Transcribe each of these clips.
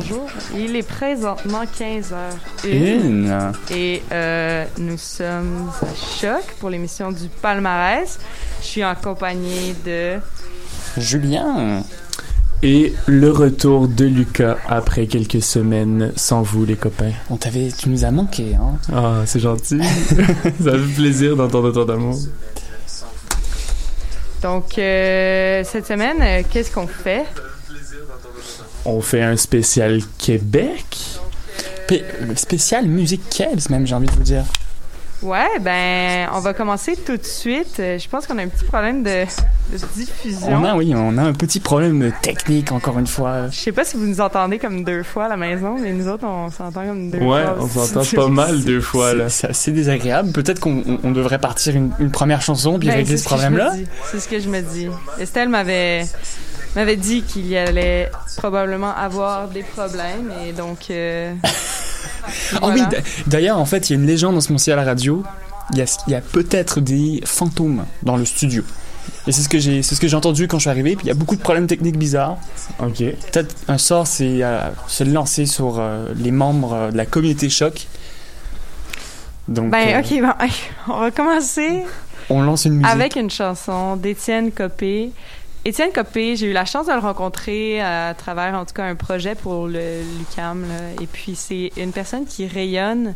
Bonjour. Il est présentement 15h01. Et euh, nous sommes à Choc pour l'émission du Palmarès. Je suis en compagnie de... Julien. Et le retour de Lucas après quelques semaines sans vous, les copains. On t'avait, tu nous as manqué, hein. Ah, c'est gentil. Ça fait plaisir d'entendre ton amour. Donc, euh, cette semaine, euh, qu'est-ce qu'on fait? On fait un spécial Québec. P- spécial musique Kells, même, j'ai envie de vous dire. Ouais, ben, on va commencer tout de suite. Euh, Je pense qu'on a un petit problème de, de diffusion. On a, oui, on a un petit problème technique, encore une fois. Je sais pas si vous nous entendez comme deux fois à la maison, mais nous autres, on s'entend comme deux Ouais, fois. on aussi. s'entend pas mal deux fois, là. C'est assez désagréable. Peut-être qu'on on- on devrait partir une, une première chanson puis Ben, régler ce problème-là. C'est ce que je me dis. Estelle m'avait m'avait dit qu'il y allait probablement avoir des problèmes et donc euh, Ah oui, d'ailleurs, en fait, il y a une légende en ce moment à la radio. Il y a, il y a peut-être des fantômes dans le studio. Et c'est ce que j'ai, c'est ce que j'ai entendu quand je suis arrivé. Puis il y a beaucoup de problèmes techniques bizarres. Ok. Peut-être un sort, c'est euh, se lancer sur euh, les membres euh, de la communauté choc. Donc, Ben euh, ok, bon, on va commencer on lance une musique. avec une chanson d'Étienne Copé. Étienne Copé, j'ai eu la chance de le rencontrer à travers en tout cas un projet pour le l'UCAM là. et puis c'est une personne qui rayonne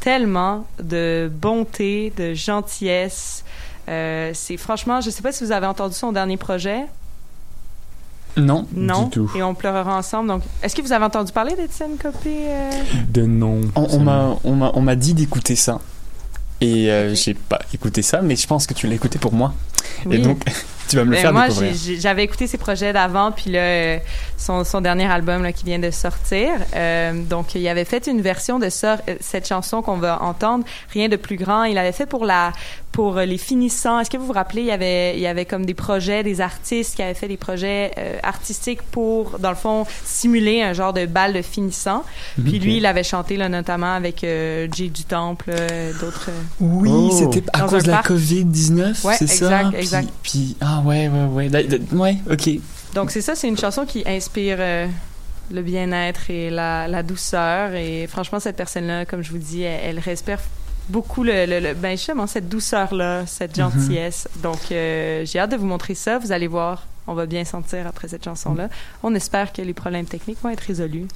tellement de bonté, de gentillesse. Euh, c'est franchement, je sais pas si vous avez entendu son dernier projet. Non. Non. Du tout. Et on pleurera ensemble. Donc, est-ce que vous avez entendu parler d'Étienne Copé euh? De nom. On, on m'a, on m'a, on m'a dit d'écouter ça. Et euh, Ok. j'ai pas écouté ça, mais je pense que tu l'as écouté pour moi. Oui. Et donc, tu vas me le Ben, faire moi, découvrir. j'avais écouté ses projets d'avant, puis là, euh, son, son dernier album là, qui vient de sortir. Euh, donc, il avait fait une version de ça, euh, cette chanson qu'on va entendre, Rien de plus grand. Il avait fait pour la pour les finissants. Est-ce que vous vous rappelez, il y avait il y avait comme des projets, des artistes qui avaient fait des projets euh, artistiques pour, dans le fond, simuler un genre de bal de finissants. Puis lui, il avait chanté là, notamment avec euh, Jay du Temple, d'autres. Oui, Oh. c'était à cause de la. Covid-19, Ouais, c'est ça? Exact, Puis- ah ouais, ouais, ouais. Ouais, ok. Donc c'est ça, c'est une chanson qui inspire euh, le bien-être et la, la douceur. Et franchement, cette personne-là, comme je vous dis, elle, elle respire beaucoup le, le, le- ben justement cette douceur-là, cette Mhm. gentillesse. Donc euh, j'ai hâte de vous montrer ça. Vous allez voir, on va bien sentir après cette chanson-là. On espère que les problèmes techniques vont être résolus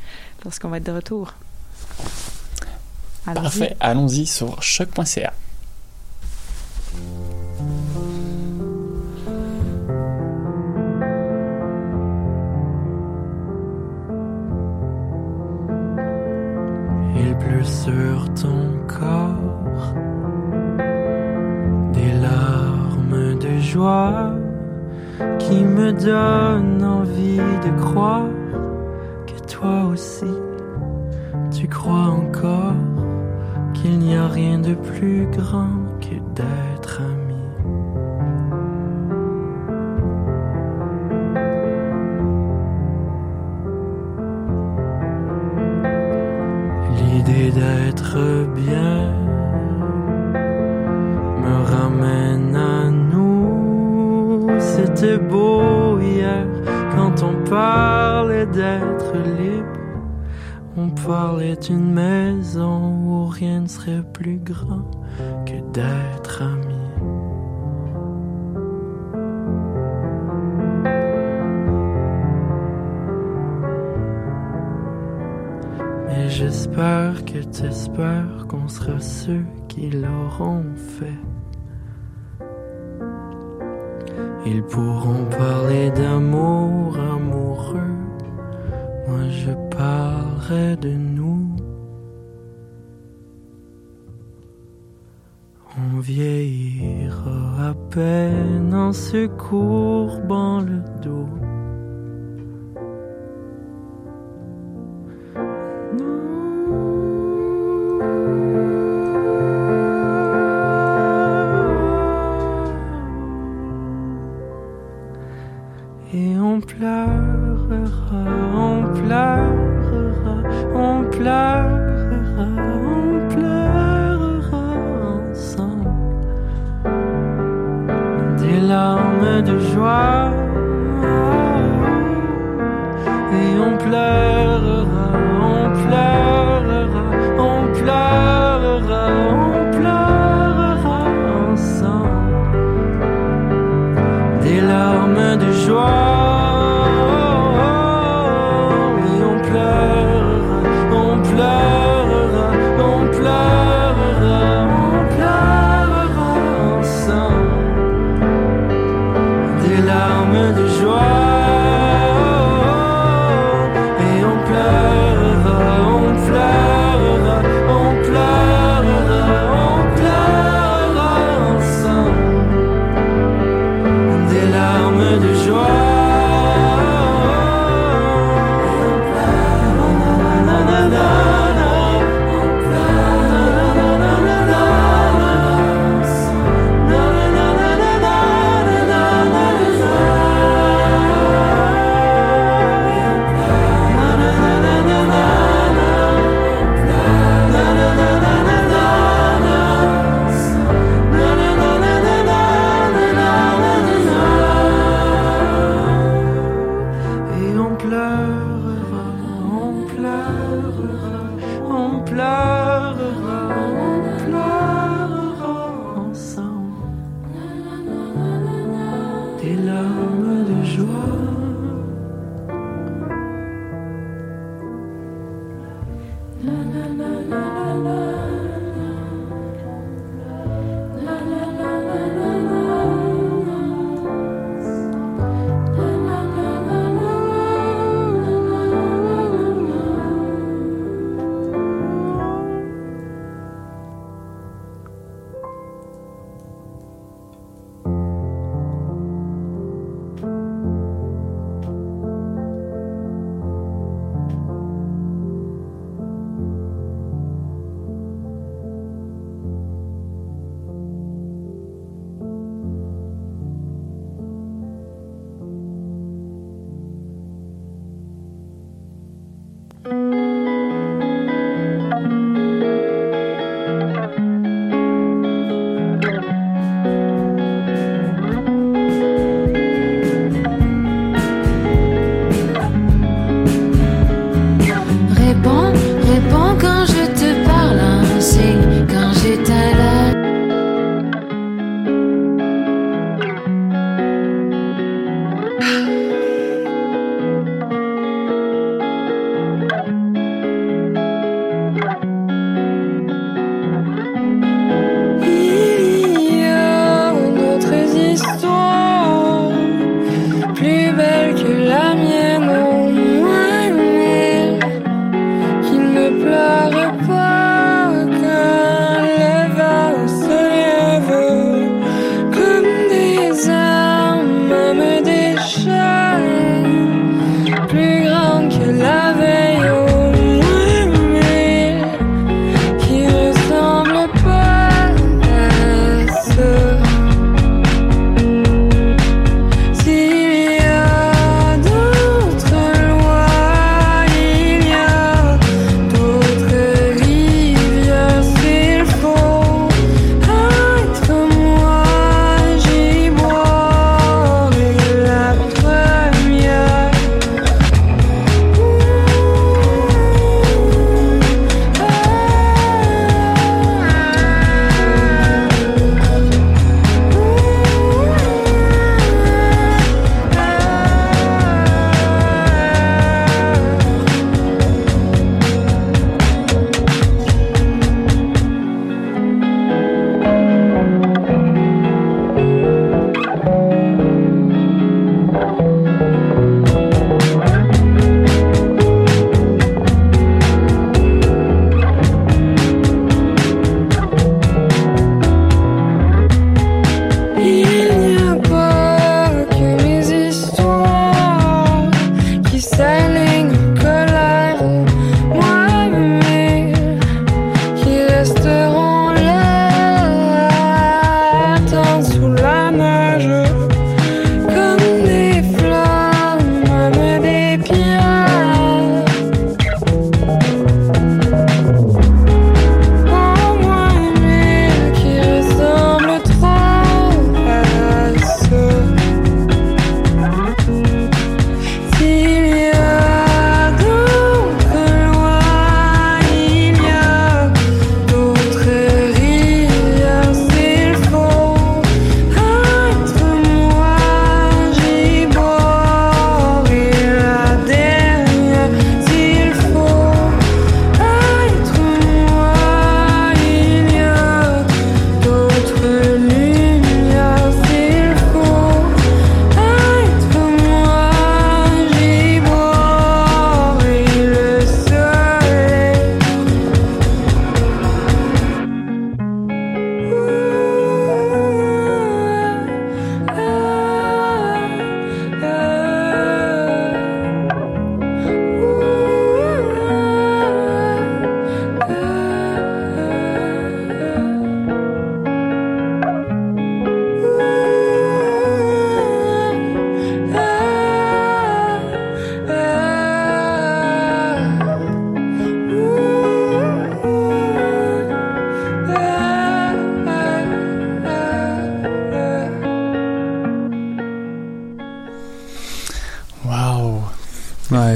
lorsqu'on va être de retour. Allons-y. Parfait. Allons-y sur choc.ca. Il pleut sur ton corps. Des larmes de joie qui me donnent envie de croire que toi aussi tu crois encore qu'il n'y a rien de plus grand que d'être D'être bien me ramène à nous. C'était beau hier quand on parlait d'être libre. On parlait d'une maison où rien ne serait plus grand que d'être ami. J'espère que t'espères qu'on sera ceux qui l'auront fait. Ils pourront parler d'amour amoureux. Moi je parlerai de nous. On vieillira à peine en se courbant le dos.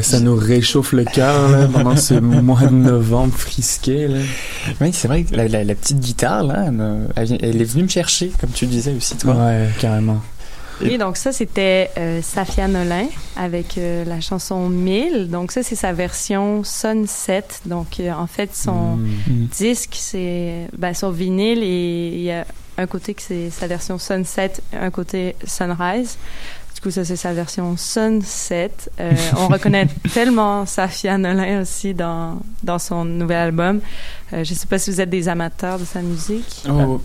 Ça nous réchauffe le cœur là, pendant ce mois de novembre frisqué. Là. Oui, c'est vrai que la, la- la petite guitare, là, elle, est venue me chercher, comme tu disais aussi, toi. Ouais, carrément. Oui, donc ça, c'était euh, Safia Nolin avec euh, la chanson 1000. Donc ça, c'est sa version Sunset. Donc, euh, en fait, son Mm. Mm. disque, c'est ben, sur vinyle et il y a un côté que c'est sa version Sunset, un côté Sunrise. Coup, ça, c'est sa version Sunset. Euh, on reconnaît tellement Safia Nolin aussi dans, dans son nouvel album. Euh, je sais pas si vous êtes des amateurs de sa musique. Oh.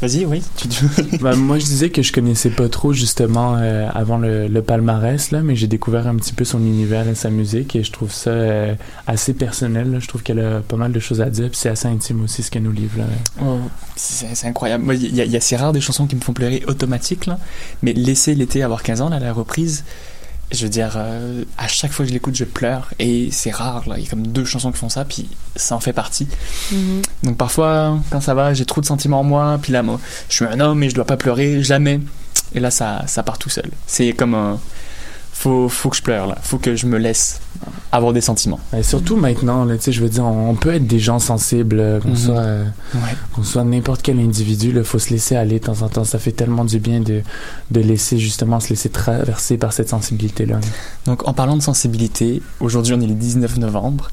Vas-y, oui. Tu, tu- Ben, moi, je disais que je connaissais pas trop justement euh, avant le, le palmarès là, mais j'ai découvert un petit peu son univers et sa musique et je trouve ça euh, assez personnel. là. Je trouve qu'elle a pas mal de choses à dire, puis c'est assez intime aussi ce qu'elle nous livre. Là. Oh, c'est incroyable. Il y, a- y a c'est rare des chansons qui me font pleurer automatiques, là. Mais laisser l'été avoir 15 ans, là, la reprise, je veux dire, euh, à chaque fois que je l'écoute, je pleure. Et c'est rare, là. Il y a comme deux chansons qui font ça, puis ça en fait partie. Mhm. Donc parfois, quand ça va, j'ai trop de sentiments en moi, puis là, moi, je suis un homme et je dois pas pleurer, jamais. Et là, ça, ça part tout seul. C'est comme un. Faut, faut que je pleure, là. Faut que je me laisse avoir des sentiments. Ben, surtout maintenant, là, tu sais, je veux dire, on, on peut être des gens sensibles, euh, qu'on Mhm. soit, euh, Ouais. qu'on soit n'importe quel individu. Il faut se laisser aller de temps en temps. Ça fait tellement du bien de, de laisser justement se laisser traverser par cette sensibilité-là. Donc en parlant de sensibilité, aujourd'hui on est le 19 novembre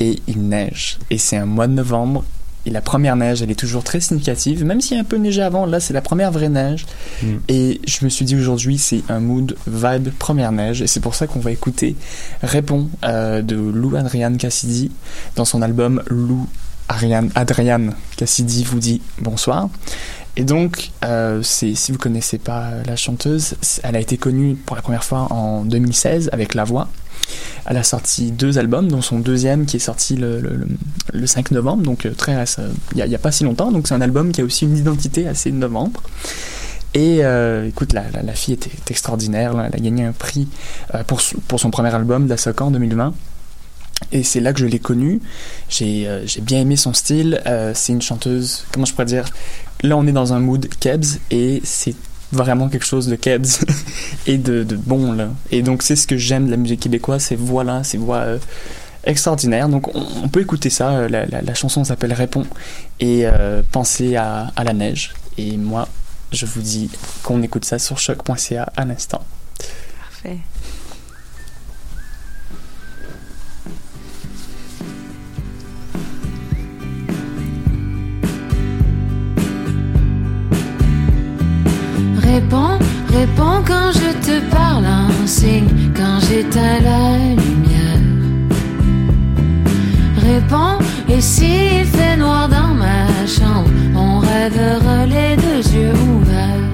et il neige. Et c'est un mois de novembre et la première neige elle est toujours très significative, même s'il y a un peu neigé avant, là c'est la première vraie neige. Mm. Et je me suis dit aujourd'hui c'est un mood vibe première neige et c'est pour ça qu'on va écouter Répond euh, de Lou Adrian Cassidy dans son album Lou Ariane, Adrian Cassidy vous dit bonsoir. Et donc, euh, si vous connaissez pas la chanteuse, elle a été connue pour la première fois en 2016 avec La Voix. Elle a sorti deux albums, dont son deuxième qui est sorti le, le- le- le 5 novembre, donc euh, très il y a, pas si longtemps. Donc c'est un album qui a aussi une identité assez novembre. Et euh, écoute, la, la, la fille était extraordinaire. Elle a gagné un prix euh, pour, son- premier album, Dasoka, en 2020. Et c'est là que je l'ai connue. J'ai bien aimé son style. C'est une chanteuse, comment je pourrais dire? Là, on est dans un mood Kebs et c'est vraiment quelque chose de Kebs et de, de bon là. Et donc c'est ce que j'aime de la musique québécoise, ces voix-là, ces voix euh, extraordinaires. Donc on, peut écouter ça. euh, La, chanson s'appelle Réponds et euh, penser à, la neige. Et moi, je vous dis qu'on écoute ça sur choc.ca à l'instant. Réponds, réponds quand je te parle, un signe quand j'éteins la lumière. Réponds, et s'il fait noir dans ma chambre, on rêvera les deux yeux ouverts.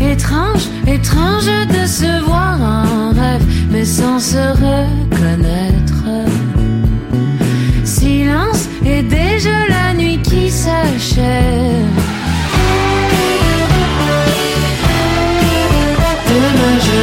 Étrange, étrange de se voir en rêve, mais sans se reconnaître. Silence et déjà la Demain je.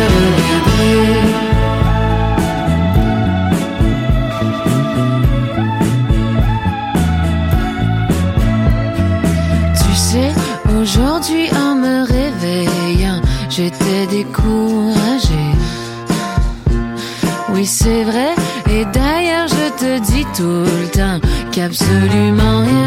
Tu sais, aujourd'hui en me réveillant, j'étais découragée. Oui, c'est vrai, et d'ailleurs, je te dis tout le temps qu'absolument rien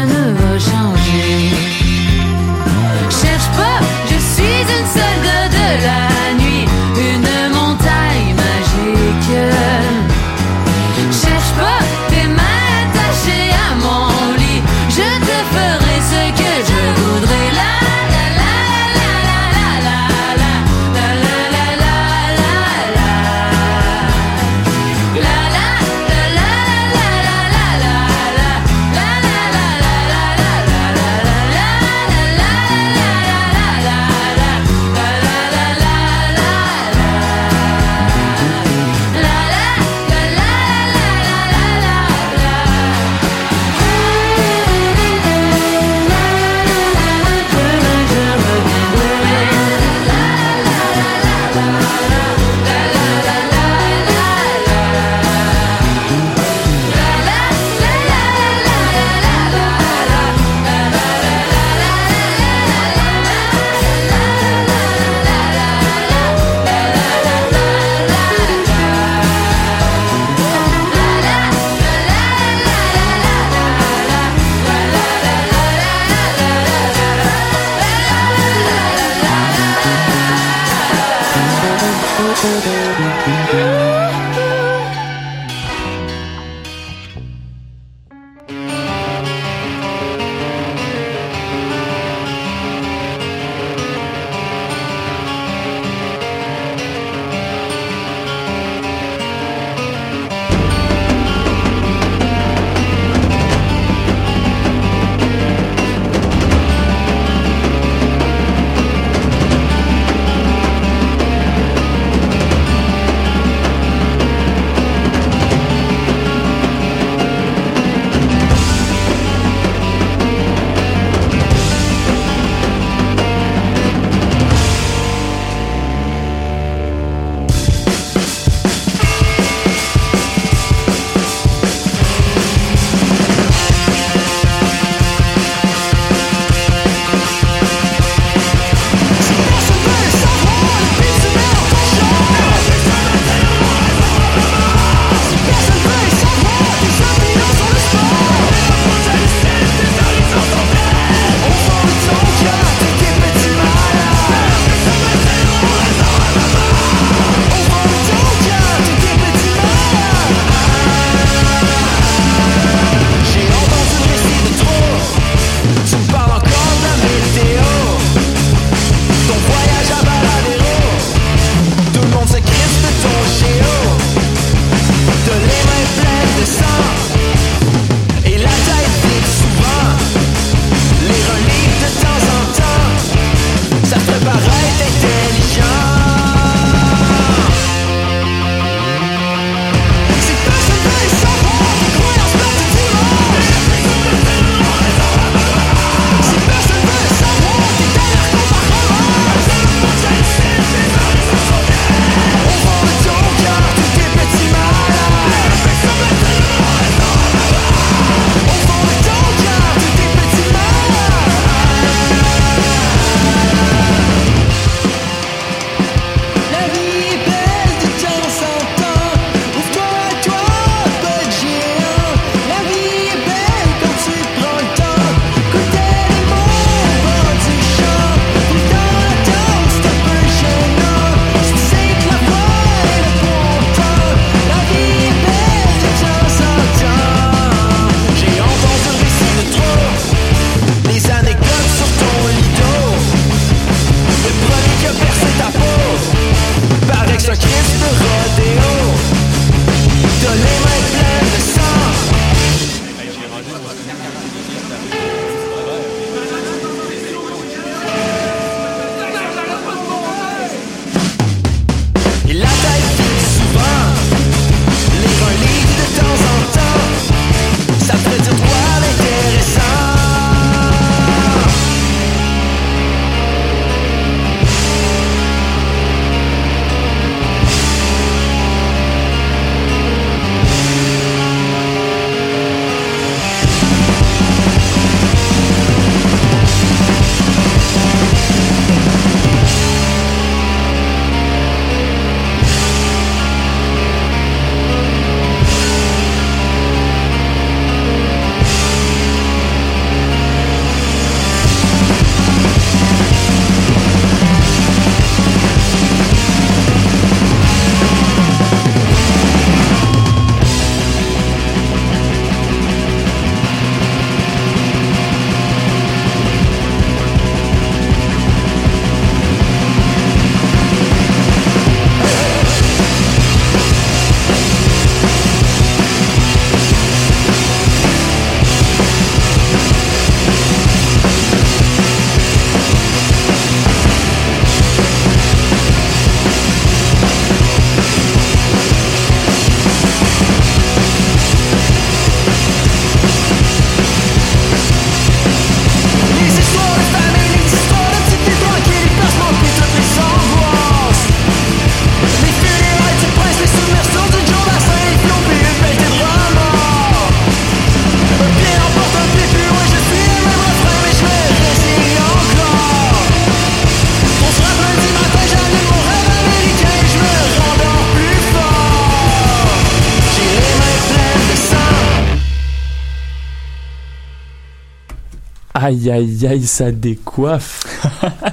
aïe aïe aïe, ça décoiffe.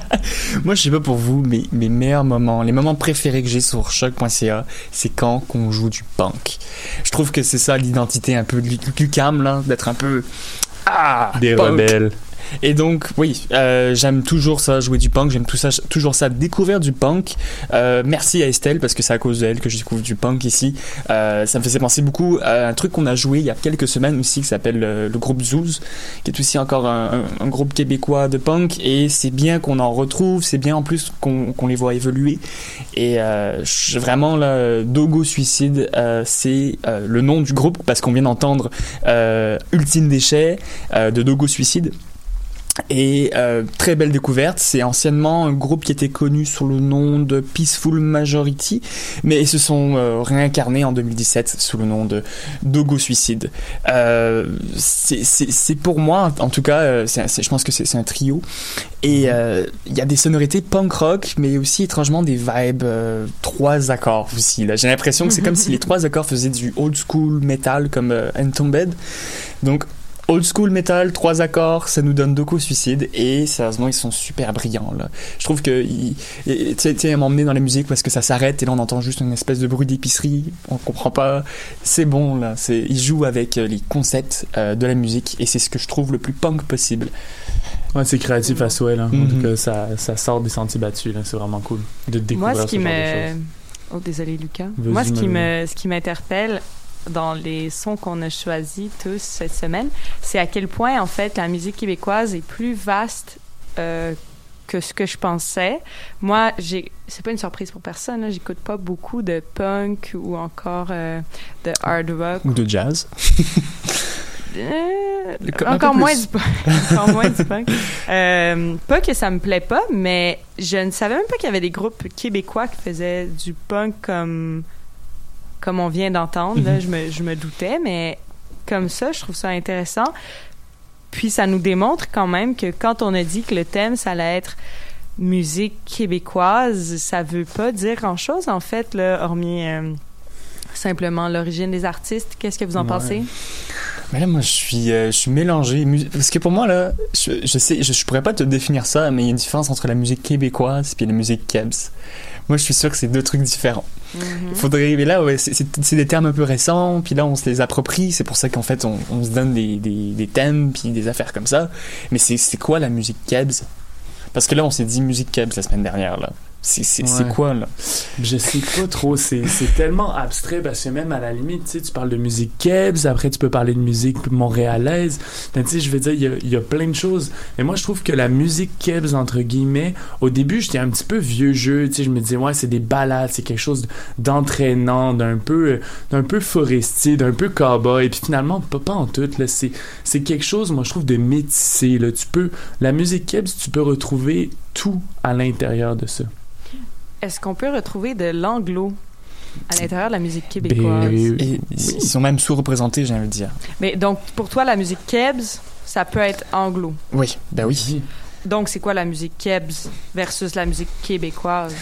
Moi, je sais pas pour vous, mais mes meilleurs moments, les moments préférés que j'ai sur choc.ca, c'est quand qu'on joue du punk. Je trouve que c'est ça l'identité un peu du Lucam, là, d'être un peu ah, Des punk. rebelles. Et donc, oui, euh, j'aime toujours ça, jouer du punk, j'aime toujours ça, découvrir du punk. Euh, merci à Estelle, parce que c'est à cause d'elle que je découvre du punk ici. Euh, ça me faisait penser beaucoup à un truc qu'on a joué il y a quelques semaines aussi, qui s'appelle le groupe Zouz, qui est aussi encore un, groupe québécois de punk. Et c'est bien qu'on en retrouve, c'est bien en plus qu'on les voit évoluer. Et vraiment, là, Dogo Suicide, c'est le nom du groupe, parce qu'on vient d'entendre Ultime Déchet de Dogo Suicide. Et euh, très belle découverte. C'est anciennement un groupe qui était connu sous le nom de Peaceful Majority, mais ils se sont euh, réincarnés en 2017 sous le nom de Dogo Suicide. Euh, c'est- pour moi, en tout cas, euh, je pense que c'est un trio. Et euh, il y a des sonorités punk rock, mais aussi étrangement des vibes euh, trois accords aussi. J'ai l'impression que c'est comme si les trois accords faisaient du old school metal comme euh, Entombed. Donc Old school metal, trois accords, ça nous donne Doko Suicide et sérieusement ils sont super brillants là. Je trouve que tu sais, m'emmener dans la musique parce que ça s'arrête et là on entend juste une espèce de bruit d'épicerie, on comprend pas. C'est bon là, c'est ils jouent avec euh, les concepts euh, de la musique et c'est ce que je trouve le plus punk possible. Ouais, c'est créatif à souhait, là. En Mhm. tout cas, ça, ça sort des sentiers battus, là. C'est vraiment cool de découvrir Moi, ce qui genre de me. choses. Oh, désolé, Lucas. Moi, ce qui, me, ce qui m'interpelle dans les sons qu'on a choisis tous cette semaine, c'est à quel point, en fait, la musique québécoise est plus vaste euh, que ce que je pensais. Moi, j'ai. C'est pas une surprise pour personne, j'écoute pas beaucoup de punk ou encore euh, de hard rock. Ou de jazz. Euh, encore moins du punk. encore moins du punk. Euh, pas que ça me plaît pas, mais je ne savais même pas qu'il y avait des groupes québécois qui faisaient du punk comme comme on vient d'entendre. là. Mhm. Je, me, je me doutais, mais comme ça, je trouve ça intéressant. Puis ça nous démontre quand même que quand on a dit que le thème, ça allait être musique québécoise, ça veut pas dire grand-chose, en fait, là, hormis euh, simplement l'origine des artistes. Qu'est-ce que vous en Ouais. pensez? Mais là, moi, je suis, euh, je suis mélangé. Parce que pour moi, là, je, je sais, je, je pourrais pas te définir ça, mais il y a une différence entre la musique québécoise et la musique kebs. Moi, je suis sûr que c'est deux trucs différents. Mhm. Il faudrait, mais là, ouais, c'est- des termes un peu récents, puis là, on se les approprie. C'est pour ça qu'en fait, on, on se donne des, des, des thèmes, puis des affaires comme ça. Mais c'est c'est quoi la musique kebs? Parce que là, on s'est dit musique kebs la semaine dernière, là. C'est Ouais. quoi, là? Je sais pas trop, c'est tellement abstrait parce que même à la limite, tu sais, tu parles de musique kebs, après tu peux parler de musique montréalaise. Ben, tu sais, je veux dire, il y a, il y a plein de choses. Et moi, je trouve que la musique kebs, entre guillemets, au début, j'étais un petit peu vieux jeu, tu sais, je me disais, ouais, c'est des balades, c'est quelque chose d'entraînant, d'un peu, d'un peu forestier, d'un peu cowboy. Et puis finalement, pas, pas en tout, c'est c'est quelque chose, moi, je trouve, de métissé, là. Tu peux, la musique kebs, tu peux retrouver tout à l'intérieur de ça. Est-ce qu'on peut retrouver de l'anglo à l'intérieur de la musique québécoise? Ben, Et ils sont même sous-représentés, j'ai envie de dire. Mais donc, pour toi, la musique kebs, ça peut être anglo? Oui, ben oui. Donc, c'est quoi la musique kebs versus la musique québécoise?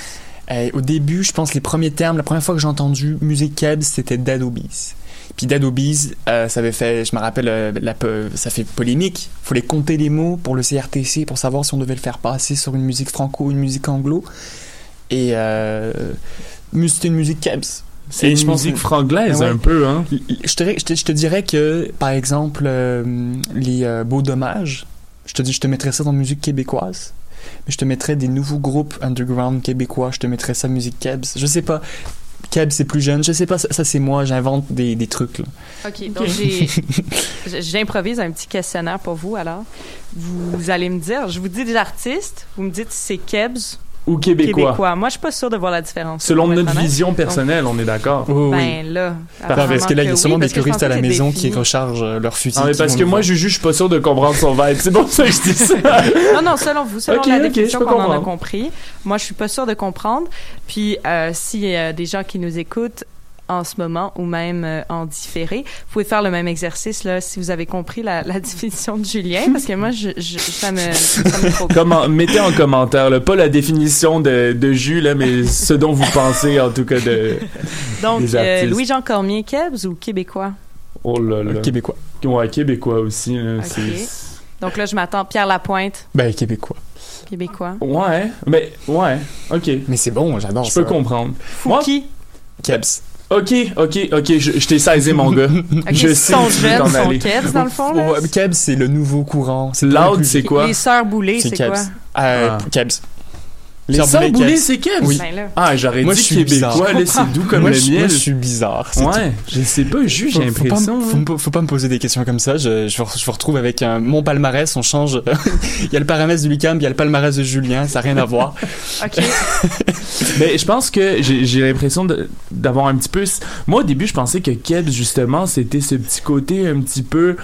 Euh, au début, je pense les premiers termes, la première fois que j'ai entendu musique kebs, c'était Dead Obies. Puis Dead Obies, euh, ça avait fait, je me rappelle, euh, la, ça fait polémique. Fallait compter les mots pour le CRTC pour savoir si on devait le faire passer sur une musique franco ou une musique anglo. Et euh, c'était une musique kebs. C'est Et une je pense musique que- franglaise Ouais. un peu, hein. Je te, je te- je te dirais que, par exemple, euh, les euh, Beaux Dommages, je te dis, je te mettrais ça dans musique québécoise. Mais je te mettrais des nouveaux groupes underground québécois, je te mettrais ça musique kebs. Je sais pas. Kebs, c'est plus jeune. Je sais pas, ça, ça, c'est moi, j'invente des, des trucs. Là. OK, donc J'improvise un petit questionnaire pour vous, alors. Vous allez me dire, je vous dis des artistes, vous me dites si c'est kebs Ou québécois. québécois. Moi, je suis pas sûre de voir la différence. Selon notre honnête. vision personnelle, on est d'accord. Oh, oui. Ben là, parce que là, il y a sûrement oui, des je puristes à la maison qui rechargent euh, leur fusil. Ah, mais parce que moi, voir. Juju, je suis pas sûr de comprendre son vibe. C'est pour ça que je dis ça. Non, non, selon vous, selon Ok, la ok, définition je peux qu'on en a comprendre. compris. Moi, je suis pas sûre de comprendre. Puis, euh, s'il y a des gens qui nous écoutent en ce moment ou même euh, en différé, vous pouvez faire le même exercice là si vous avez compris la, la définition de Julien parce que moi je, je- ça me ça me faut- Comment, mettez en commentaire, là, pas la définition de, de jus, là, mais ce dont vous pensez, en tout cas, de. Donc euh. Louis-Jean Cormier Kebs ou québécois? Oh là là. Québécois. Ouais, québécois aussi. Là, Donc là, je m'attends. Pierre Lapointe, Ben, québécois. québécois. Ouais, mais ouais, ok. Mais c'est bon, j'adore Je peux comprendre. Moi, Fouki. Kebs. Ok, ok, ok, je, je t'ai saisi, mon gars. Je sais sont jeunes, sont aller. Kebs, dans le fond. Là? Ouais, Kebs, c'est le nouveau courant. Loud, c'est quoi? Les sœurs Boulay, C'est quoi? Euh, Ah. Kebs. Les Kebs. c'est Kebs? Oui. Ben. Ah, j'aurais Moi, dit je suis québécois, là, c'est doux comme moi, le je, moi, miel. je suis bizarre. Ouais, je sais pas, juste j'ai l'impression. hein. faut, pas me poser des questions comme ça. Je, je, je me retrouve avec un, mon palmarès, on change. il y a le palmarès de Lucam, il y a le palmarès de Julien, ça n'a rien à voir. OK. Mais je pense que j'ai l'impression d'avoir un petit peu. Moi, au début, je pensais que Kebs, justement, c'était ce petit côté un petit peu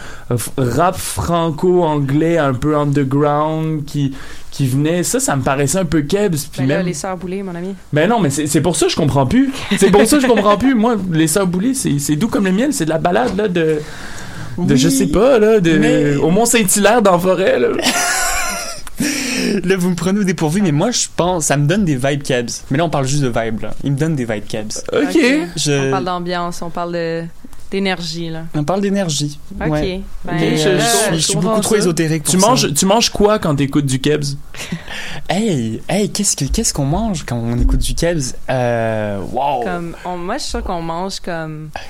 rap franco-anglais, un peu underground, qui, qui venait. Ça, ça me paraissait un peu Kebs. Puis Ben là, même. les sœurs Boulay, mon ami. Ben non, mais c'est c'est pour ça que je comprends plus. C'est pour ça que je comprends plus. Moi, les Sœurs Boulay, c'est c'est doux comme le miel. C'est de la balade, là, de. De, je sais pas, là, de. mais- Au Mont-Saint-Hilaire, dans la forêt, là. Là, vous me prenez au dépourvu, mais moi, je pense, ça me donne des vibes Kebs. Mais là, on parle juste de vibes, là. Il me donne des vibes Kebs. Ok. Je... On parle d'ambiance, on parle de d'énergie, là. On parle d'énergie. OK. Ouais. Ben, Ok, je- là, je, je suis beaucoup trop ça. ésotérique pour Tu ça. manges, tu manges quoi quand t'écoutes du Kebs? Hey, hey, qu'est-ce que qu'est-ce qu'on mange quand on écoute du Kebs? Euh, wow. comme, on- moi, je suis sûre qu'on mange comme, tu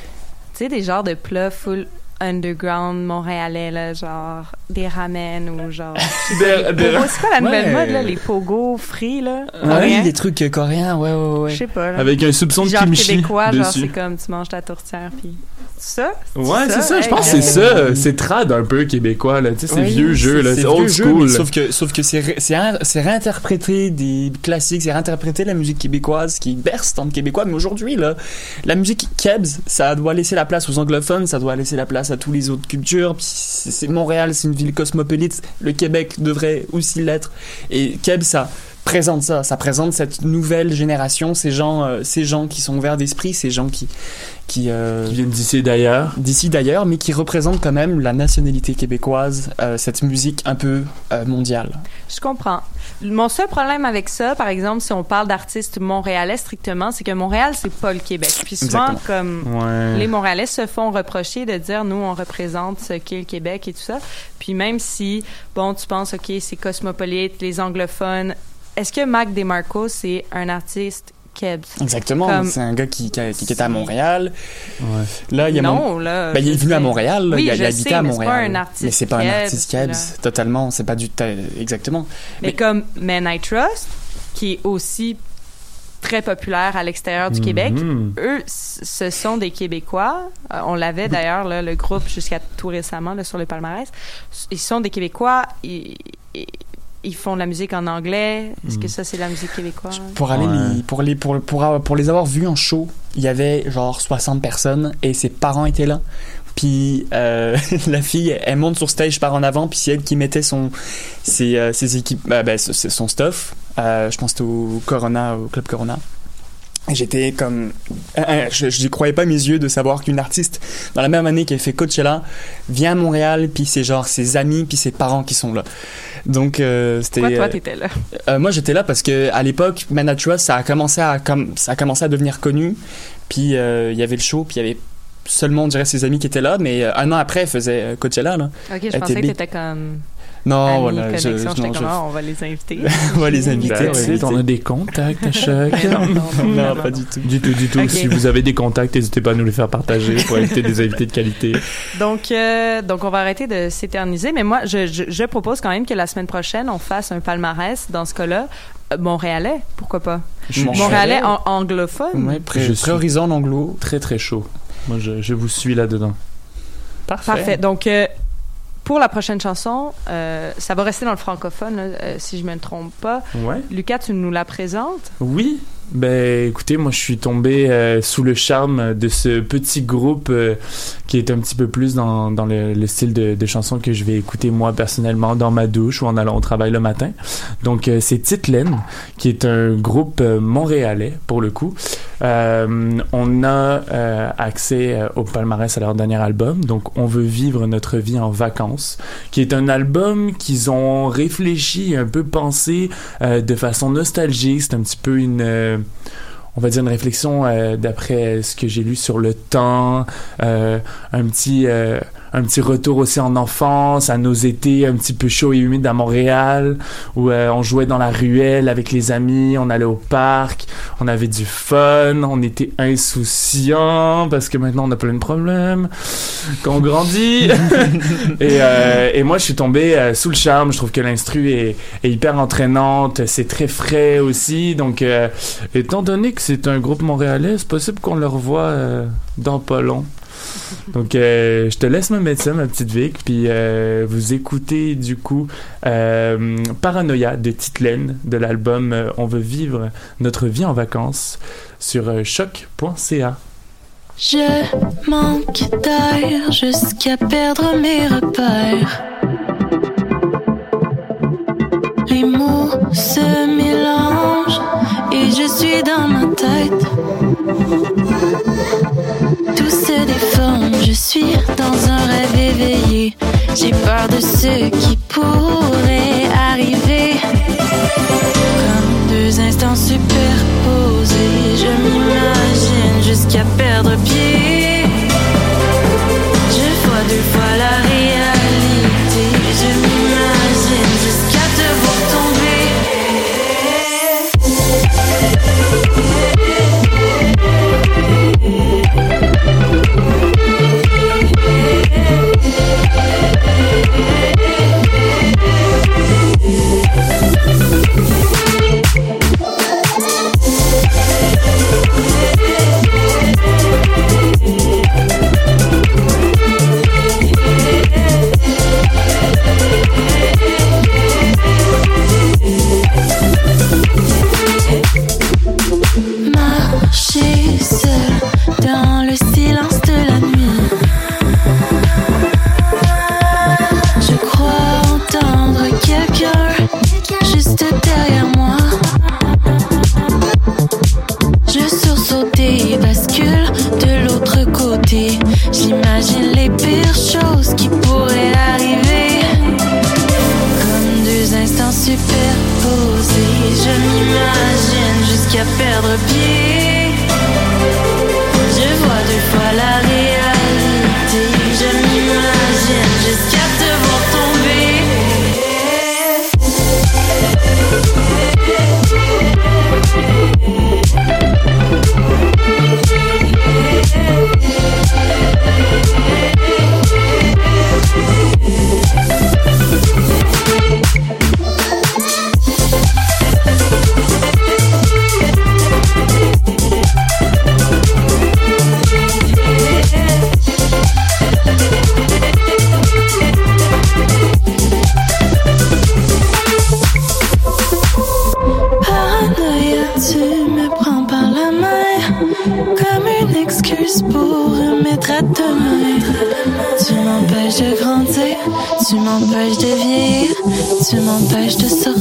sais, des genres de plats full underground montréalais, là, genre des ramen ou genre... Des- c'est quoi la nouvelle Ouais. mode, là? Les pogo frits, là? Ah oui, des trucs euh, coréens, ouais, ouais, ouais. Je sais pas, là. Avec un soupçon de genre kimchi québécois, genre c'est comme tu manges ta tourtière, puis... Ça? Ouais, c'est ça? ça, je pense que c'est ça. C'est trad un peu québécois, là. Tu sais, c'est Oui, vieux jeu, là. C'est old vieux jeu, school. mais sauf que, sauf que c'est, ré- c'est, ré- c'est réinterpréter des classiques, c'est réinterpréter la musique québécoise qui berce dans le québécois. Mais aujourd'hui, là, la musique Kebs, ça doit laisser la place aux anglophones, ça doit laisser la place à tous les autres cultures. Puis c'est, c'est Montréal, c'est une ville cosmopolite. Le Québec devrait aussi l'être. Et Kebs, ça présente ça, ça présente cette nouvelle génération, ces gens, euh, ces gens qui sont ouverts d'esprit, ces gens qui, qui, euh, Qui viennent d'ici d'ailleurs. d'ici d'ailleurs, mais qui représente quand même la nationalité québécoise, euh, cette musique un peu euh, mondiale. Je comprends. Mon seul problème avec ça, par exemple, si on parle d'artistes montréalais strictement, c'est que Montréal, c'est pas le Québec. Puis souvent, Exactement. comme Ouais. les Montréalais se font reprocher de dire nous on représente ce qu'est le Québec et tout ça. Puis même si bon tu penses ok c'est cosmopolite, les anglophones, est-ce que Mac DeMarco c'est un artiste Kebs? Exactement, Comme- c'est un gars qui, qui, qui était à Montréal. Ouais. Là, il y a mon- Non là. Ben, il est venu à. Montréal, là, Oui, il, a, il habité sais, à mais c'est pas Montréal. un artiste mais c'est pas un artiste. Kebs, totalement, c'est pas du tout exactement. Mais, Mais- comme Men I Trust, qui est aussi très populaire à l'extérieur du Mhm. Québec, eux, c- ce sont des Québécois. Euh, on l'avait d'ailleurs, le groupe, jusqu'à tout récemment, là, sur le palmarès. Ils sont des Québécois. Ils, ils- ils font de la musique en anglais. Est-ce que Mhm. ça, c'est de la musique québécoise? Pour aller Ouais. les, pour les pour, pour, pour les avoir vus en show, il y avait genre 60 personnes et ses parents étaient là. Puis euh, la fille, elle monte sur stage par en avant, puis c'est elle qui mettait son ses, euh, ses équipes, euh, ben, son stuff. Euh, je pense que c'était au Corona, au club Corona. J'étais comme, euh, euh, je, je croyais pas mes yeux de savoir qu'une artiste dans la même année qu'elle fait Coachella vient à Montréal, puis c'est genre ses amis, puis ses parents qui sont là. Donc euh, c'était. Pourquoi toi, euh, t'étais là? euh, moi, j'étais là parce que à l'époque, Man at Trust, ça a commencé à comme ça a commencé à devenir connu. Puis euh, il y avait le show, puis il y avait seulement, on dirait, ses amis qui étaient là. Mais un an après, elle faisait Coachella. Là. Ok, je était pensais que big. t'étais comme Non, voilà, connexion. Non, je- Ah, on va les inviter. on va les inviter. On a des contacts à choc. non, non, non, Non, non, pas non. du tout. Du tout, du tout. Si vous avez des contacts, n'hésitez pas à nous les faire partager pour inviter des invités de qualité. Donc, euh, donc, on va arrêter de s'éterniser. Mais moi, je, je, je propose quand même que la semaine prochaine, on fasse un palmarès, dans ce cas-là, euh, montréalais, pourquoi pas? Montréalais. Montréalais en- anglophone? Ouais, pré- Je suis- pré-horizon anglo. Très, très chaud. Moi, je, je vous suis là-dedans. Parfait. Parfait. Donc, euh, pour la prochaine chanson, euh, ça va rester dans le francophone, là, euh, si je me trompe pas. Ouais. Lucas, tu nous la présentes? Oui. Ben, écoutez, moi, je suis tombé euh, sous le charme de ce petit groupe euh, qui est un petit peu plus dans, dans le, le style de, de chanson que je vais écouter moi personnellement dans ma douche ou en allant au travail le matin. Donc, euh, c'est Titlen, qui est un groupe montréalais pour le coup. On a accès au palmarès à leur dernier album, donc On veut vivre notre vie en vacances, qui est un album qu'ils ont réfléchi, un peu pensé de façon nostalgique. C'est un petit peu une, on va dire une réflexion euh, d'après ce que j'ai lu sur le temps, euh, un petit, euh, un petit retour aussi en enfance, à nos étés un petit peu chauds et humides à Montréal, où euh, on jouait dans la ruelle avec les amis, on allait au parc, on avait du fun, on était insouciants parce que maintenant on a plein de problèmes quand on grandit. et, euh, et moi, je suis tombé euh, sous le charme. Je trouve que l'instru est, est hyper entraînante, c'est très frais aussi. Donc, euh, étant donné que c'est un groupe montréalais, c'est possible qu'on le revoie euh, dans pas long. Donc, euh, je te laisse me mettre ça, ma petite Vic, puis euh, vous écoutez du coup euh, Paranoia de Titelaine de l'album On veut vivre notre vie en vacances sur choc.ca. Je manque d'air jusqu'à perdre mes repères. Les mots se mélangent et je suis dans ma tête. Dans un rêve éveillé. J'ai peur de ce qui pourrait arriver. Comme deux instants superposés, je m'imagine jusqu'à perdre pied. Superposés, je m'imagine jusqu'à perdre pied. Tu m'empêches de sortir.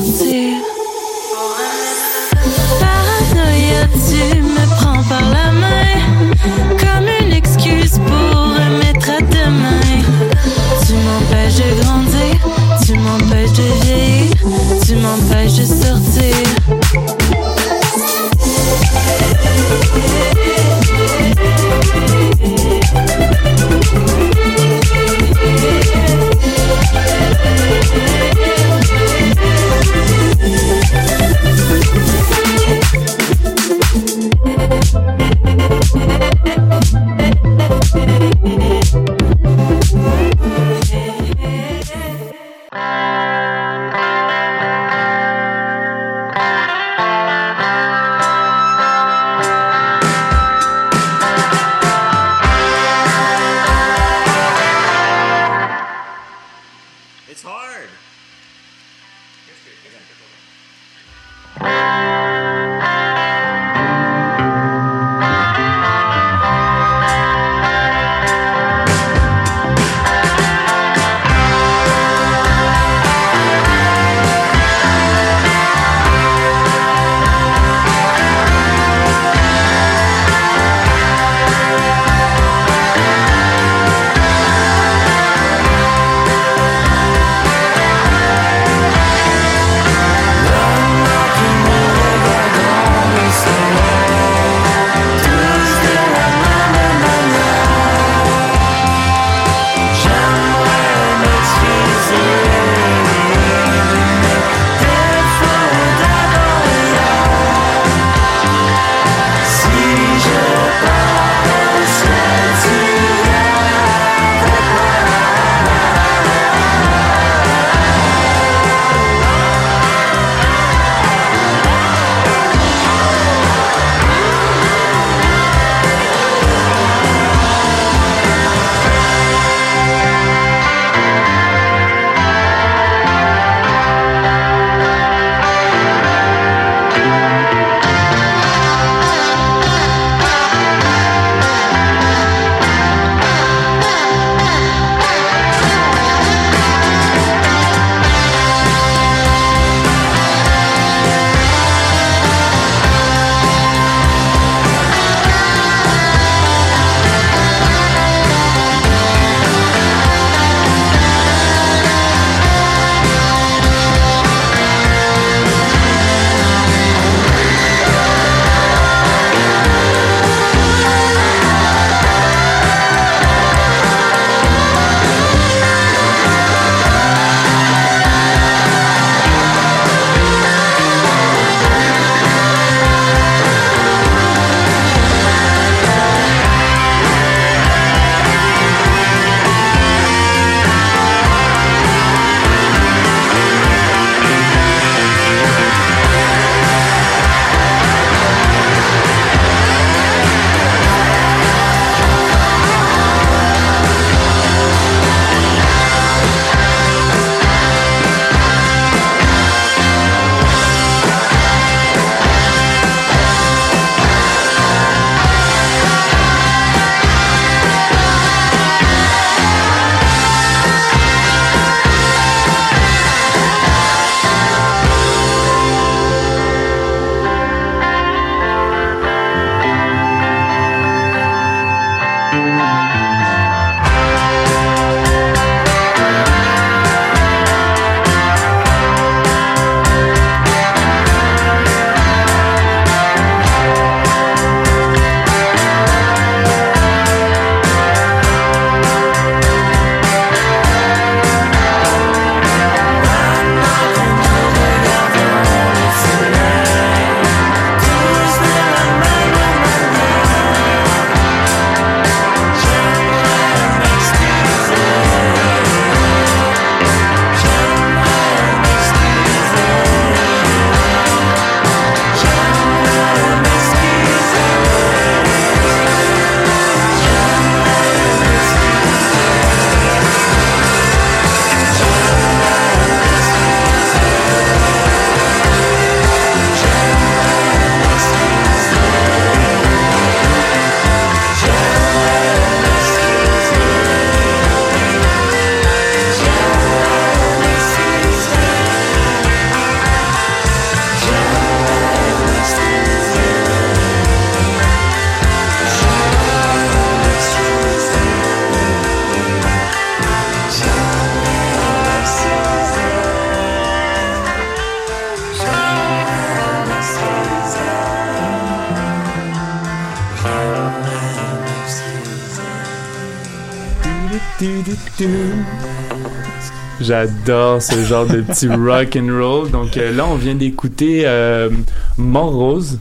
J'adore ce genre de petit rock and roll. Donc euh, là, on vient d'écouter euh, Montrose,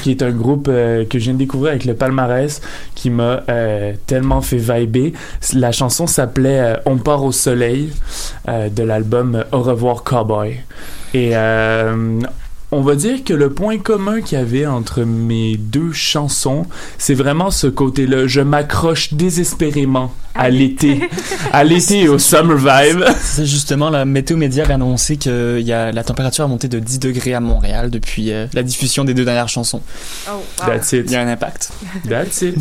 qui est un groupe euh, que je viens de découvrir avec le palmarès, qui m'a euh, tellement fait vibrer. La chanson s'appelait euh, On part au soleil de l'album Au revoir Cowboy. Et on va dire que le point commun qu'il y avait entre mes deux chansons, c'est vraiment ce côté-là. Je m'accroche désespérément à, l'été. à l'été et au summer vibe. C'est justement la météo média vient d'annoncer que il y a, la température a monté de 10 degrés à Montréal depuis euh, la diffusion des deux dernières chansons. Oh, wow. That's it. Il y a un impact. That's it.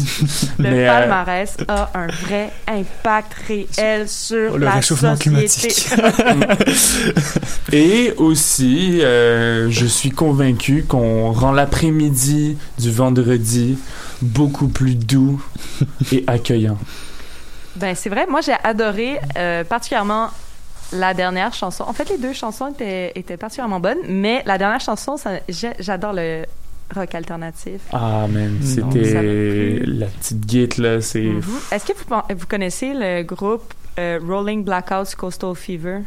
Le Mais, euh, palmarès a un vrai impact réel sur Le la réchauffement société. climatique. Et aussi, euh, je suis convaincu qu'on rend l'après-midi du vendredi beaucoup plus doux et accueillant. Ben c'est vrai, moi j'ai adoré euh, particulièrement la dernière chanson. En fait, les deux chansons étaient, étaient particulièrement bonnes, mais la dernière chanson, j'adore le rock alternatif. Ah, man, c'était la petite guite, là, c'est... Mhm. Est-ce que vous, vous connaissez le groupe euh, Rolling Blackouts Coastal Fever?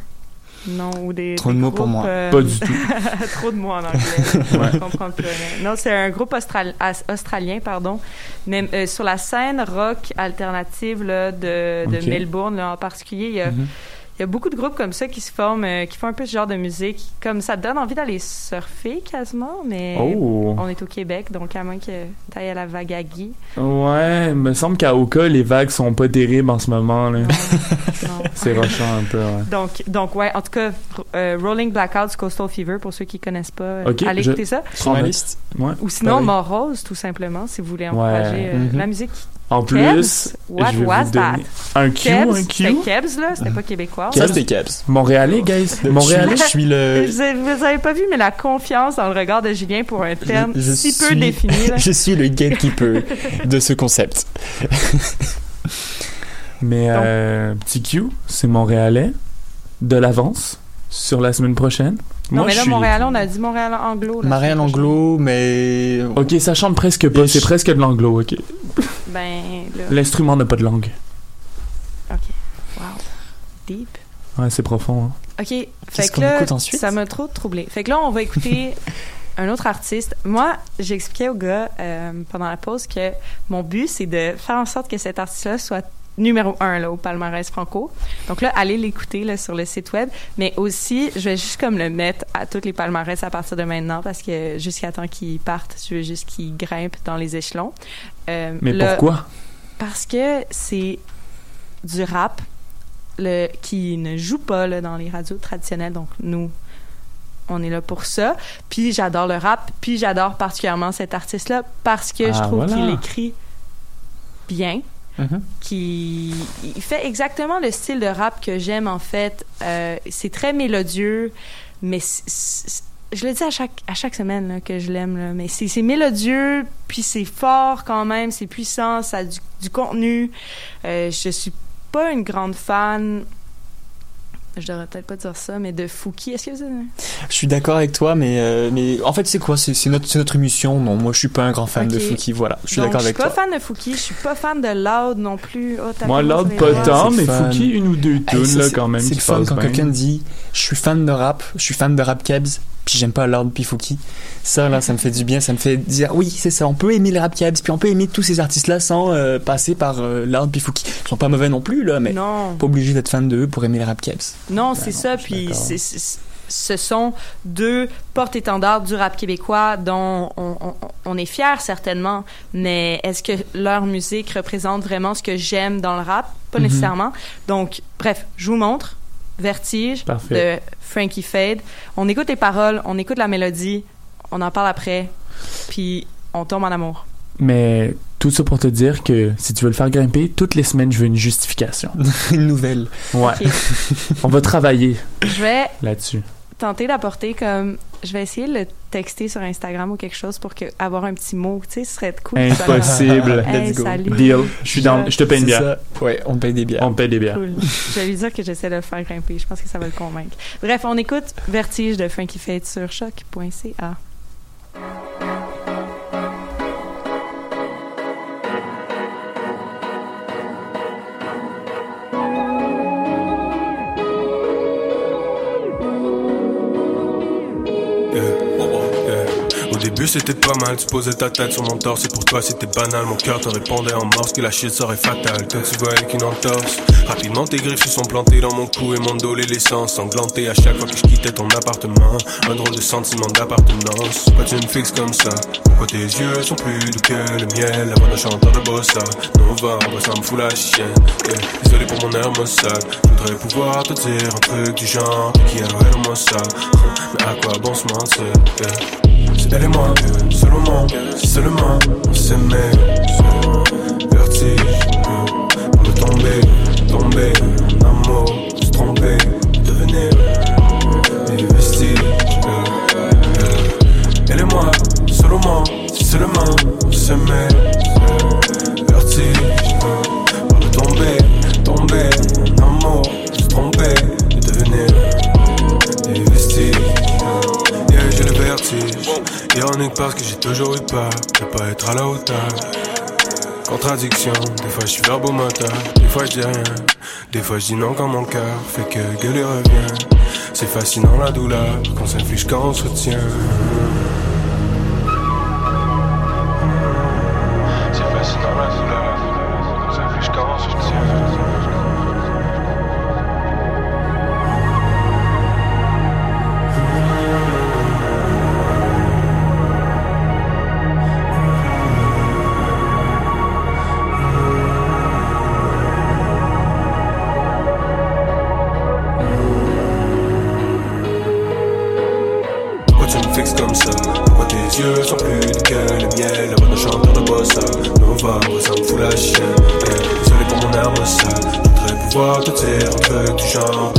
Non, ou des. Trop de des mots pour groupes, moi. euh, Pas du tout. Trop de mots en anglais. Je comprends plus rien. Non, c'est un groupe austral- australien, pardon. Mais euh, sur la scène rock alternative là, de, de Ok. Melbourne, là, en particulier, il y a, Mhm. Il y a beaucoup de groupes comme ça qui se forment, euh, qui font un peu ce genre de musique. Comme ça te donne envie d'aller surfer quasiment, mais Oh! on est au Québec, donc à moins que t'ailles à la Vagagui. Ouais, il me semble qu'à Oka, les vagues sont pas terribles en ce moment, là. C'est rochant un peu, ouais. Donc, donc ouais, en tout cas, euh, Rolling Blackouts Coastal Fever, pour ceux qui connaissent pas, euh, Ok, allez je- écouter ça. Sur ma Prends liste. Ouais. Ou sinon. Morose, tout simplement, si vous voulez encourager euh, Mhm. la musique. En plus, Kebs? What je vais was vous that? donner un Q, Kebs, un c'était Q. Kebs, là, c'était pas québécois. Ça, c'était Caps. Montréalais, guys. Montréalais. Je suis le. Vous avez, vous avez pas vu, mais la confiance dans le regard de Julien pour un terme Je- je si peu défini. là. Je suis le gatekeeper de ce concept. Mais euh, petit Q, c'est Montréalais. De l'avance sur la semaine prochaine. Non, Moi, mais je là, suis- Montréal, on a dit Montréal anglo. la Marianne. Anglo, mais. Ok, ça chante presque pas. C'est presque de l'anglo, ok. Ben, là. L'instrument n'a pas de langue. OK. Wow. Deep. Ouais, c'est profond. hein. OK. Fait que qu'on là, écoute ensuite? ça m'a trop troublé. Fait que là, on va écouter un autre artiste. Moi, j'expliquais au gars euh, pendant la pause que mon but, c'est de faire en sorte que cet artiste-là soit numéro un là, au palmarès franco. Donc là, allez l'écouter là, sur le site web. Mais aussi, je vais juste comme le mettre à tous les palmarès à partir de maintenant parce que jusqu'à temps qu'il parte, je veux juste qu'il grimpe dans les échelons. Euh, Mais là- pourquoi? parce que c'est du rap le, qui ne joue pas là, dans les radios traditionnelles. Donc, nous, on est là pour ça. Puis, j'adore le rap. Puis, j'adore particulièrement cet artiste-là parce que je Ah, trouve voilà. qu'il écrit bien. Mhm. Qui, il fait exactement le style de rap que j'aime, en fait. Euh, c'est très mélodieux, mais je le dis à chaque, à chaque semaine que je l'aime, mais c'est mélodieux, puis c'est fort quand même, c'est puissant, ça a du, du contenu. Euh, je suis pas une grande fan, je devrais peut-être pas dire ça, mais de Fouki. Est-ce que vous avez... Je suis d'accord avec toi, mais, euh, mais en fait, c'est quoi? C'est notre, c'est notre émission. Non, moi, je suis pas un grand fan de. Fouki. Voilà, je suis d'accord je suis avec pas toi. fan de Fouki, je suis pas fan de Loud non plus. Oh, Moi, les pas tant, mais. Fouki, une ou deux tunes, là, quand même. C'est le fun quand quelqu'un dit je suis fan de rap, je suis fan de rap Kebs, puis j'aime pas Lord puis Fouki. Ça là, ça me fait du bien, ça me fait dire oui, c'est ça, on peut aimer les rap Kebs, puis on peut aimer tous ces artistes là sans euh, passer par euh, Lord puis Fouki. Ils sont pas mauvais non plus là, mais Non. pas obligé d'être fan d'eux pour aimer les rap Kebs. Non, Ben c'est ça. Puis d'accord. c'est- c'est- ce sont deux porte-étendards du rap québécois dont on, on- on est fier certainement. Mais est-ce que leur musique représente vraiment ce que j'aime dans le rap? Pas Mhm. nécessairement. Donc, bref, je vous montre Vertige Parfait. de Frankie Fade. On écoute les paroles, on écoute la mélodie, on en parle après, puis on tombe en amour. Mais tout ça pour te dire que si tu veux le faire grimper, toutes les semaines, je veux une justification. Une nouvelle. Ouais. On va travailler Je vais là-dessus. tenter d'apporter comme je vais essayer de le texter sur Instagram ou quelque chose pour que avoir un petit mot, tu sais, ce serait cool. Impossible. Hey, Let's go. salut. Deal. Je suis dans. Je te paye une C'est bière. ça. Ouais, on paye des bières. On paye des bières. Cool. Je vais lui dire que j'essaie de le faire grimper. Je pense que ça va le convaincre. Bref, on écoute Vertige de Frankie Fate sur choc.ca. c'était pas mal, tu posais ta tête sur mon torse et pour toi c'était banal. Mon cœur te répondait en morse que la shit serait fatale. Toi tu voyais qu'une entorse. Rapidement tes griffes se sont plantées dans mon cou et mon dos les laissant sanglanter à chaque fois que je quittais ton appartement. Un drôle de sentiment d'appartenance. Pourquoi tu me fixes comme ça? Pourquoi tes yeux sont plus doux que le miel? La voix d'un chanteur de bossa Novembre, ça me fout la chienne. Désolé pour mon air maussade. Je voudrais pouvoir te dire un truc du genre qui a réellement ça. Mais à quoi bon se mentir? C'est elle et moi, seulement, on s'aimait. Vertige, pour me tomber, tomber, en amour, se tromper, devenir des vestiges. Elle et moi, seulement, seulement on s'aimait. Parce que j'ai toujours eu peur de pas être à la hauteur. Contradiction, des fois je suis verbomoteur, des fois je dis rien. Des fois je dis non quand mon cœur fait que gueuler revient. C'est fascinant la douleur qu'on s'inflige quand on se retient. Yeux sont plus que le miel La voix d'un chanteur de bossa Novembre, ça me fout la chienne Eh, Désolé pour mon air sale Je voudrais pouvoir te dire un truc du genre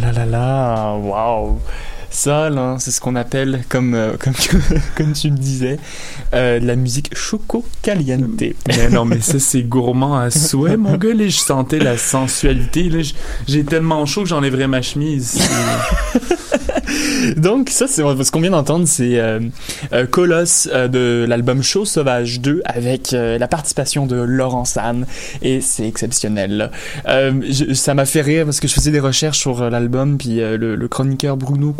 la la la la, wow. Ça, là, c'est ce qu'on appelle, comme, euh, comme, comme tu le disais, euh, la musique choco caliente. Mais non, mais ça, c'est gourmand à souhait, mon gars. Là, je sentais la sensualité. Là, j'ai tellement chaud que j'enlèverais ma chemise. Donc, ça, c'est ce qu'on vient d'entendre, c'est euh, euh, Colosse de l'album Show Sauvage 2 avec la participation de Laurent San et c'est exceptionnel. je- ça m'a fait rire parce que je faisais des recherches sur l'album puis le, le chroniqueur Bruno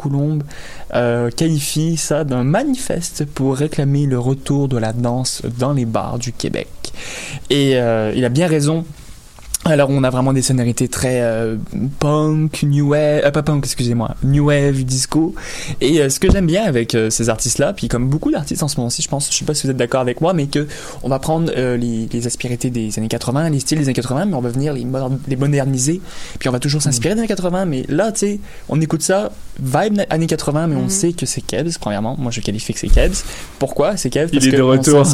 Euh, qualifie ça d'un manifeste pour réclamer le retour de la danse dans les bars du Québec. Et euh, il a bien raison. Alors on a vraiment des sonorités très euh, punk, new wave, euh, pas punk, excusez-moi, new wave, disco. Et euh, ce que j'aime bien avec euh, ces artistes-là, puis comme beaucoup d'artistes en ce moment-ci, je pense, je sais pas si vous êtes d'accord avec moi, mais que on va prendre euh, les, les aspérités des années 80, les styles des années 80, mais on va venir les, les moderniser, puis on va toujours s'inspirer des années 80, mais là, tu sais, on écoute ça, vibe années 80, mais on Mhm. sait que c'est Kebs, premièrement, moi je qualifie que c'est Kebs. Pourquoi c'est Kebs? Il Parce est de que retour.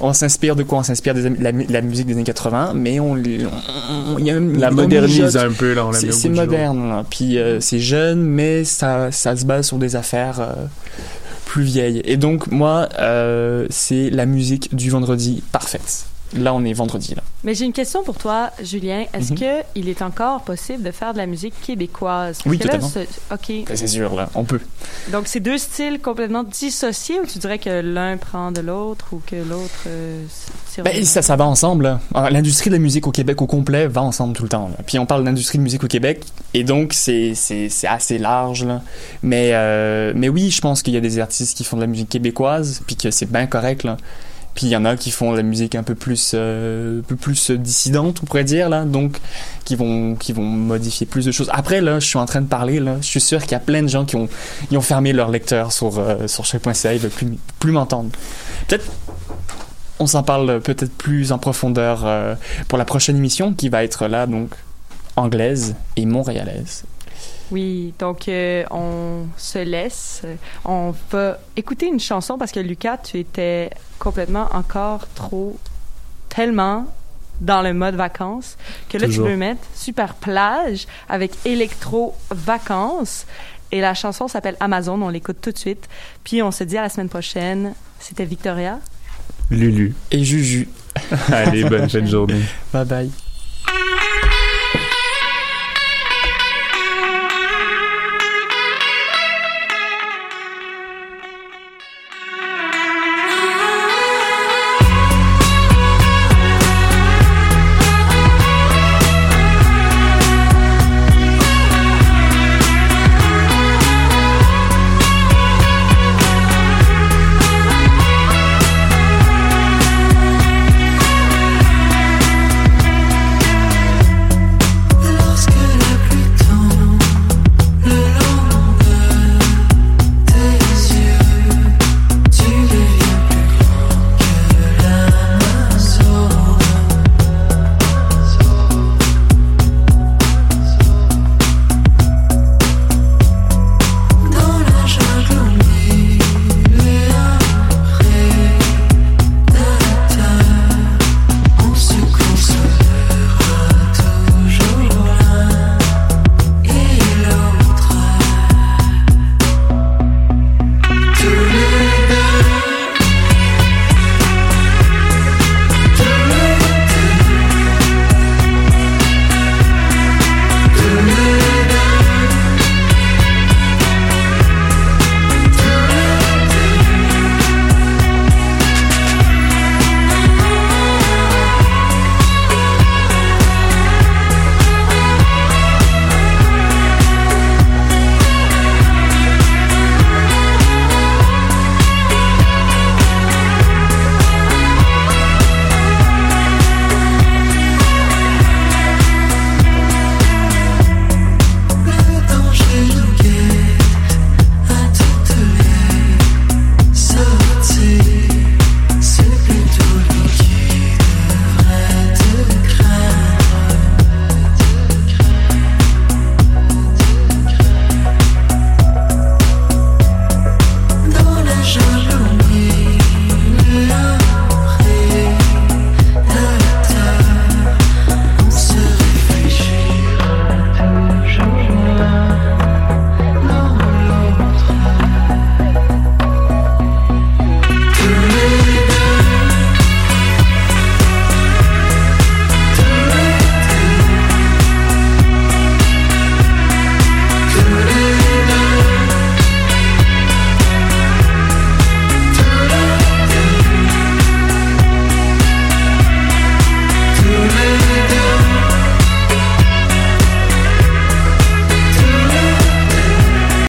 On s'inspire de quoi? On s'inspire de la, mu- la musique des années 80, mais on, on- on- il y a un- La modernise un peu, là. C'est moderne, là. puis euh, c'est jeune, mais ça, ça se base sur des affaires euh, plus vieilles. Et donc, moi, euh, c'est la musique du vendredi parfaite. Là, on est vendredi, là. Mais j'ai une question pour toi, Julien. Est-ce Mhm. que il est encore possible de faire de la musique québécoise? Parce Oui, que là, totalement. OK. Ben, C'est sûr, là, on peut. Donc, c'est deux styles complètement dissociés ou tu dirais que l'un prend de l'autre ou que l'autre... euh, Ben, ça, ça va ensemble. Alors, L'industrie de la musique au Québec au complet va ensemble tout le temps. là. Puis on parle d'industrie de musique au Québec, et donc c'est assez large. Là. Mais, euh, mais oui, je pense qu'il y a des artistes qui font de la musique québécoise, puis que c'est bien correct. Là. Puis il y en a qui font la musique un peu plus, euh, un peu plus dissidente, on pourrait dire, là. Donc, qui vont, qui vont modifier plus de choses. Après, là, je suis en train de parler, là. Je suis sûr qu'il y a plein de gens qui ont, qui ont fermé leur lecteur sur, euh, sur choc.ca. Ils veulent plus, plus m'entendre. Peut-être, on s'en parle peut-être plus en profondeur euh, pour la prochaine émission qui va être là, donc, anglaise et montréalaise. Oui, donc euh, on se laisse. On va écouter une chanson parce que Lucas, tu étais complètement encore trop, tellement dans le mode vacances que là Toujours. tu peux mettre super plage avec électro vacances et la chanson s'appelle Amazon. On l'écoute tout de suite. Puis on se dit à la semaine prochaine. C'était Victoria. Lulu. Et Juju. Allez, bonne fin de journée. Bye bye.